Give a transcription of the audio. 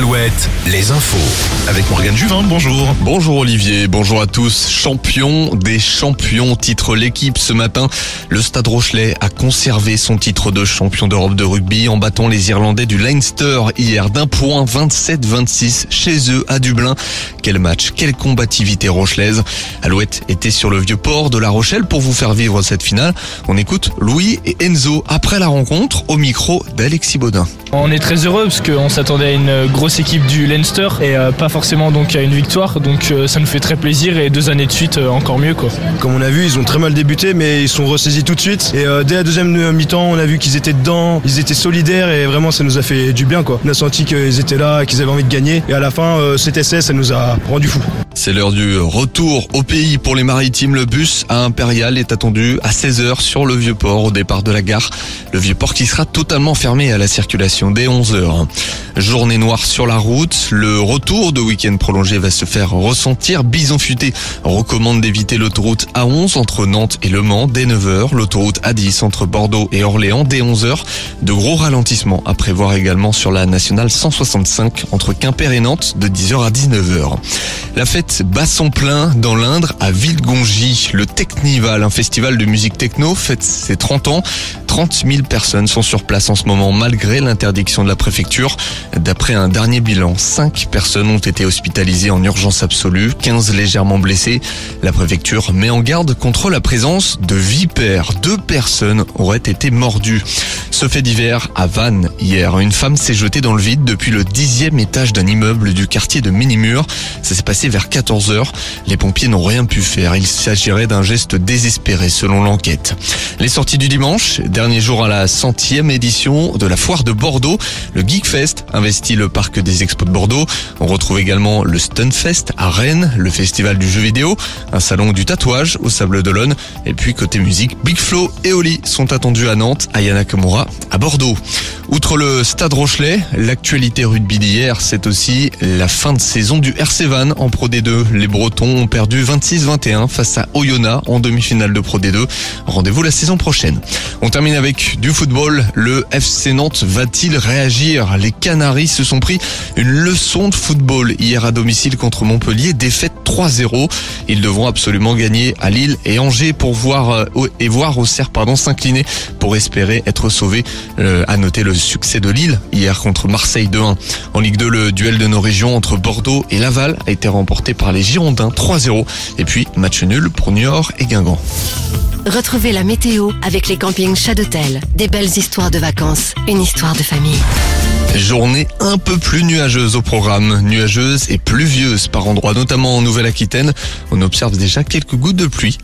al Alouette, les infos. Avec Morgane Juvin, bonjour. Bonjour Olivier, bonjour à tous. Champion des champions, titre l'équipe ce matin. Le Stade Rochelet a conservé son titre de champion d'Europe de rugby en battant les Irlandais du Leinster hier d'un point 27-26 chez eux à Dublin. Quel match, quelle combativité rochelaise. Alouette était sur le vieux port de La Rochelle pour vous faire vivre cette finale. On écoute Louis et Enzo après la rencontre au micro d'Alexis Baudin. On est très heureux parce qu'on s'attendait à une grosse équipe du Leinster et euh, pas forcément donc à une victoire. Donc euh, ça nous fait très plaisir et deux années de suite euh, encore mieux quoi. Comme on a vu, ils ont très mal débuté mais ils sont ressaisis tout de suite. Et dès la deuxième mi-temps, on a vu qu'ils étaient dedans, ils étaient solidaires et vraiment ça nous a fait du bien quoi. On a senti qu'ils étaient là, qu'ils avaient envie de gagner. Et à la fin, cet essai, ça nous a rendu fou. C'est l'heure du retour au pays pour les maritimes. Le bus à Impérial est attendu à 16h sur le vieux port au départ de la gare. Le vieux port qui sera totalement fermé à la circulation dès 11h. Journée noire sur la route. Le retour de week-end prolongé va se faire ressentir. Bison Futé recommande d'éviter l'autoroute A11 entre Nantes et Le Mans dès 9h. L'autoroute A10 entre Bordeaux et Orléans dès 11h. De gros ralentissements à prévoir également sur la nationale 165 entre Quimper et Nantes de 10h à 19h. La fête bat son plein dans l'Indre à Villegongy. Le Technival, un festival de musique techno, fête ses 30 ans. 30 000 personnes sont sur place en ce moment malgré l'interdiction de la préfecture. D'après un dernier bilan, 5 personnes ont été hospitalisées en urgence absolue, 15 légèrement blessées. La préfecture met en garde contre la présence de vipères. Deux personnes auraient été mordues. Ce fait divers à Vannes hier. Une femme s'est jetée dans le vide depuis le dixième étage d'un immeuble du quartier de Minimur. Ça s'est passé vers 14 heures. Les pompiers n'ont rien pu faire. Il s'agirait d'un geste désespéré selon l'enquête. Les sorties du dimanche, dernier jour à la centième édition de la foire de Bordeaux. Le Geekfest investit le parc des expos de Bordeaux. On retrouve également le Stunfest à Rennes, le festival du jeu vidéo, un salon du tatouage au Sable d'Olonne. Et puis côté musique, Big Flo et Oli sont attendus à Nantes, à Yanakamura, à Bordeaux. Outre le Stade Rochelet, l'actualité rugby d'hier, c'est aussi la fin de saison du RC Van en Pro D2. Les Bretons ont perdu 26-21 face à Oyonnax en demi-finale de Pro D2. Rendez-vous la saison prochaine. On termine avec du football. Le FC Nantes va-t-il réagir? Les Canaries se sont pris une leçon de football hier à domicile contre Montpellier, défaite 3-0. Ils devront absolument gagner à Lille et Angers pour voir euh, et voir Auxerre pardon s'incliner pour espérer être sauvés. Euh, à noter le succès de Lille hier contre Marseille 2-1. En Ligue 2, le duel de nos régions entre Bordeaux et Laval a été remporté par les Girondins 3-0. Et puis match nul pour Niort et Guingamp. Retrouvez la météo avec les campings Chadotel. Des belles histoires de vacances, une histoire de famille. Journée un peu plus nuageuse au programme, nuageuse et pluvieuse par endroits, notamment en Nouvelle-Aquitaine. On observe déjà quelques gouttes de pluie.